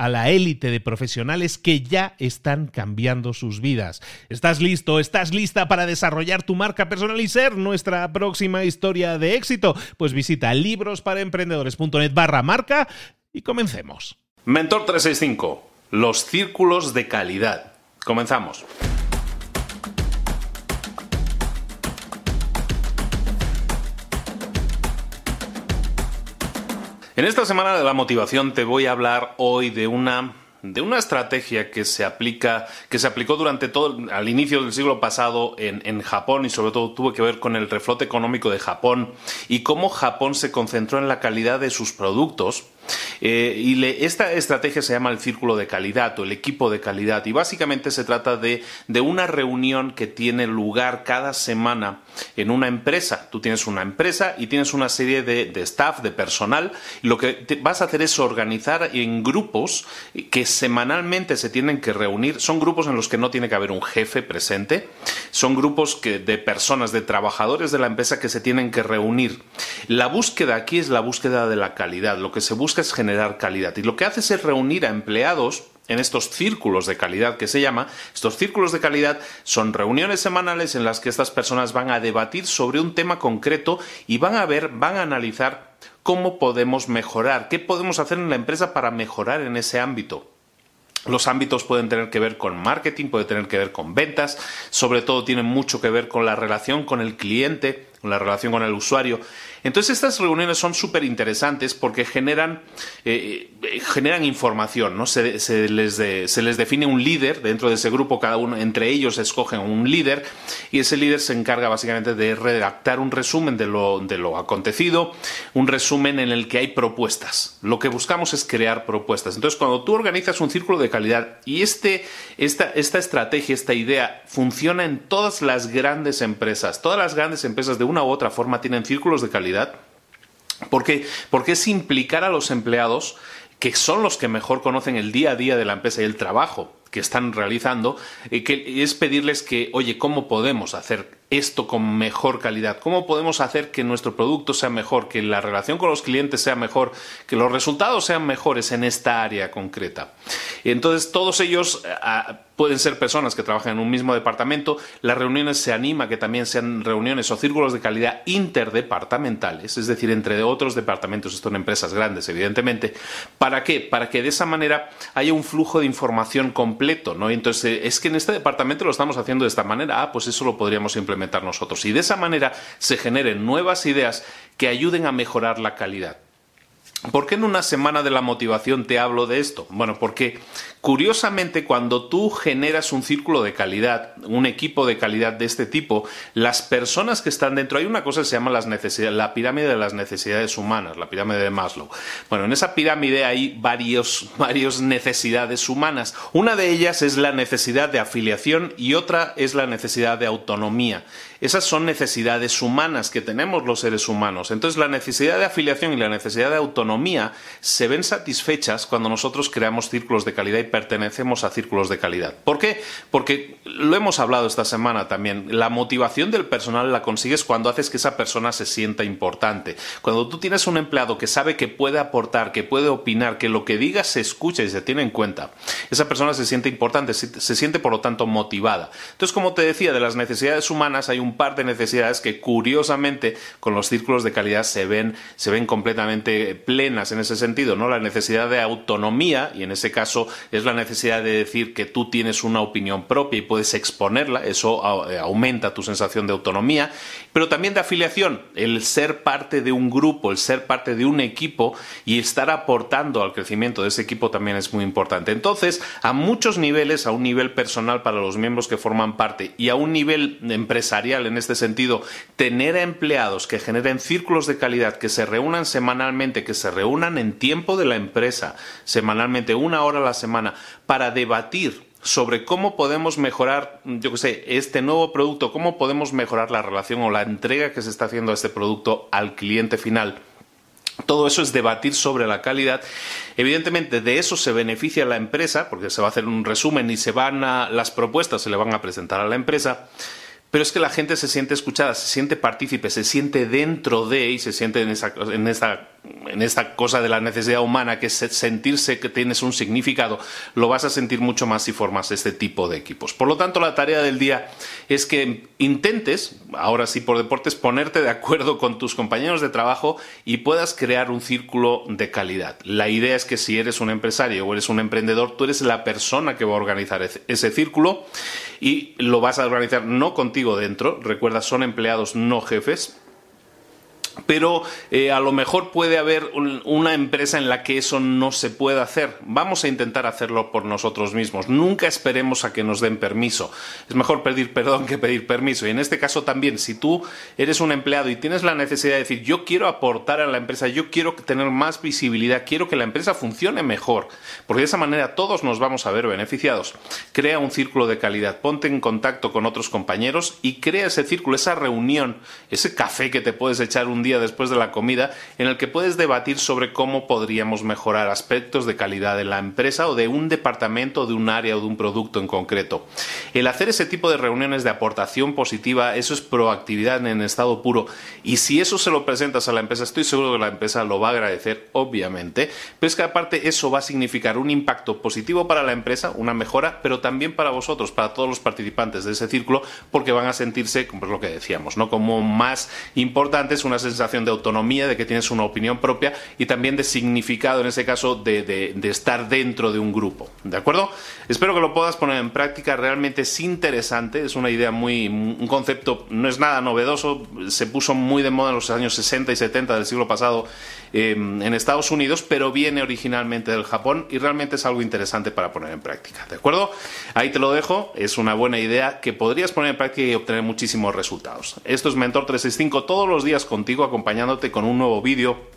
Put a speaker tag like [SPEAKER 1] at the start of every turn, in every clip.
[SPEAKER 1] a la élite de profesionales que ya están cambiando sus vidas. ¿Estás listo? ¿Estás lista para desarrollar tu marca personal y ser nuestra próxima historia de éxito? Pues visita librosparaemprendedores.net barra marca y comencemos.
[SPEAKER 2] Mentor 365, los círculos de calidad. Comenzamos. En esta semana de la motivación te voy a hablar hoy de una de una estrategia que se aplica, que se aplicó durante todo al inicio del siglo pasado en, en, Japón y sobre todo tuvo que ver con el reflote económico de Japón y cómo Japón se concentró en la calidad de sus productos eh, y esta estrategia se llama el círculo de calidad o el equipo de calidad y básicamente se trata de, una reunión que tiene lugar cada semana en una empresa. Tú tienes una empresa y tienes una serie de, staff, de personal y lo que vas a hacer es organizar en grupos que semanalmente se tienen que reunir. Son grupos en los que no tiene que haber un jefe presente, son grupos de personas, de trabajadores de la empresa que se tienen que reunir. La búsqueda aquí es la búsqueda de la calidad. Lo que se busca es generar calidad. Y lo que hace es reunir a empleados en estos círculos de calidad que se llama. Estos círculos de calidad son reuniones semanales en las que estas personas van a debatir sobre un tema concreto y van a ver, van a analizar cómo podemos mejorar, qué podemos hacer en la empresa para mejorar en ese ámbito. Los ámbitos pueden tener que ver con marketing, puede tener que ver con ventas, sobre todo tienen mucho que ver con la relación con el cliente, la relación con el usuario. Entonces estas reuniones son súper interesantes porque generan, eh, eh, generan información, ¿no? Se, les se, les define un líder dentro de ese grupo, cada uno, entre ellos escogen un líder y ese líder se encarga básicamente de redactar un resumen de lo, de lo acontecido, un resumen en el que hay propuestas. Lo que buscamos es crear propuestas. Entonces cuando tú organizas un círculo de calidad y este, esta, esta estrategia, esta idea funciona en todas las grandes empresas, todas las grandes empresas de una u otra forma tienen círculos de calidad, porque, porque es implicar a los empleados que son los que mejor conocen el día a día de la empresa y el trabajo que están realizando, y que es pedirles que, oye, ¿cómo podemos hacer esto con mejor calidad? ¿Cómo podemos hacer que nuestro producto sea mejor, que la relación con los clientes sea mejor, que los resultados sean mejores en esta área concreta? Entonces, todos ellos ah, pueden ser personas que trabajan en un mismo departamento. Las reuniones se anima que también sean reuniones o círculos de calidad interdepartamentales, es decir, entre otros departamentos, esto en empresas grandes, evidentemente. ¿Para qué? Para que de esa manera haya un flujo de información completo, ¿no? Entonces, es que en este departamento lo estamos haciendo de esta manera, ah, pues eso lo podríamos implementar nosotros. Y de esa manera se generen nuevas ideas que ayuden a mejorar la calidad. ¿Por qué en una semana de la motivación te hablo de esto? Bueno, porque Curiosamente, cuando tú generas un círculo de calidad, un equipo de calidad de este tipo, las personas que están dentro, hay una cosa que se llama las necesidades, la pirámide de las necesidades humanas, la pirámide de Maslow. Bueno, en esa pirámide hay varios, varias necesidades humanas. Una de ellas es la necesidad de afiliación y otra es la necesidad de autonomía. Esas son necesidades humanas que tenemos los seres humanos. Entonces, la necesidad de afiliación y la necesidad de autonomía se ven satisfechas cuando nosotros creamos círculos de calidad y pertenecemos a círculos de calidad. ¿Por qué? Porque lo hemos hablado esta semana también. La motivación del personal la consigues cuando haces que esa persona se sienta importante. Cuando tú tienes un empleado que sabe que puede aportar, que puede opinar, que lo que digas se escucha y se tiene en cuenta, esa persona se siente importante, se siente por lo tanto motivada. Entonces, como te decía, de las necesidades humanas hay un par de necesidades que curiosamente con los círculos de calidad se ven, se ven completamente plenas en ese sentido, ¿no? La necesidad de autonomía, y en ese caso es la necesidad de decir que tú tienes una opinión propia y puedes exponerla, eso eh, aumenta tu sensación de autonomía, pero también de afiliación, el ser parte de un grupo, el ser parte de un equipo y estar aportando al crecimiento de ese equipo también es muy importante. Entonces, a muchos niveles, a un nivel personal para los miembros que forman parte y a un nivel empresarial, en este sentido, tener empleados que generen círculos de calidad, que se reúnan semanalmente, que se reúnan en tiempo de la empresa, semanalmente, una hora a la semana, para debatir sobre cómo podemos mejorar, yo que sé, este nuevo producto, cómo podemos mejorar la relación o la entrega que se está haciendo a este producto al cliente final. Todo eso es debatir sobre la calidad. Evidentemente, de eso se beneficia la empresa, porque se va a hacer un resumen y se van a, las propuestas se le van a presentar a la empresa pero es que la gente se siente escuchada, se siente partícipe, se siente dentro de y se siente en esa, en esa en esta cosa de la necesidad humana, que es sentirse que tienes un significado, lo vas a sentir mucho más si formas este tipo de equipos. Por lo tanto, la tarea del día es que intentes, ahora sí por deportes, ponerte de acuerdo con tus compañeros de trabajo y puedas crear un círculo de calidad. La idea es que si eres un empresario o eres un emprendedor, tú eres la persona que va a organizar ese círculo y lo vas a organizar no contigo dentro, recuerda, son empleados, no jefes pero eh, a lo mejor puede haber una empresa en la que eso no se pueda hacer. Vamos a intentar hacerlo por nosotros mismos. Nunca esperemos a que nos den permiso. Es mejor pedir perdón que pedir permiso. Y en este caso también, si tú eres un empleado y tienes la necesidad de decir, yo quiero aportar a la empresa, yo quiero tener más visibilidad, quiero que la empresa funcione mejor, porque de esa manera todos nos vamos a ver beneficiados. Crea un círculo de calidad, ponte en contacto con otros compañeros y crea ese círculo, esa reunión, ese café que te puedes echar un día después de la comida en el que puedes debatir sobre cómo podríamos mejorar aspectos de calidad de la empresa o de un departamento, de un área o de un producto en concreto. El hacer ese tipo de reuniones de aportación positiva, eso es proactividad en estado puro y si eso se lo presentas a la empresa, estoy seguro que la empresa lo va a agradecer, obviamente, pero es que aparte eso va a significar un impacto positivo para la empresa, una mejora, pero también para vosotros, para todos los participantes de ese círculo, porque van a sentirse, como es lo que decíamos, ¿no? como más importantes, una sensación de autonomía, de que tienes una opinión propia y también de significado, en ese caso, de, estar dentro de un grupo. ¿De acuerdo? Espero que lo puedas poner en práctica. Realmente es interesante, es una idea muy. un concepto, no es nada novedoso, se puso muy de moda en los años 60 y 70 del siglo pasado em, en Estados Unidos, pero viene originalmente del Japón y realmente es algo interesante para poner en práctica. ¿De acuerdo? Ahí te lo dejo, es una buena idea que podrías poner en práctica y obtener muchísimos resultados. Esto es Mentor 365 todos los días contigo, acompañándote con un nuevo vídeo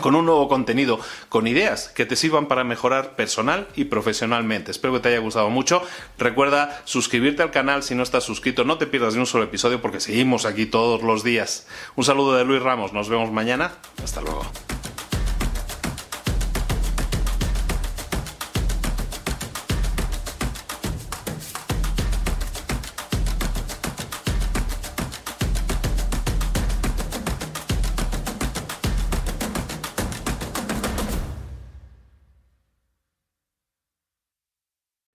[SPEAKER 2] con un nuevo contenido, con ideas que te sirvan para mejorar personal y profesionalmente. Espero que te haya gustado mucho. Recuerda suscribirte al canal si no estás suscrito, no te pierdas ni un solo episodio porque seguimos aquí todos los días. Un saludo de Luis Ramos, nos vemos mañana. Hasta luego.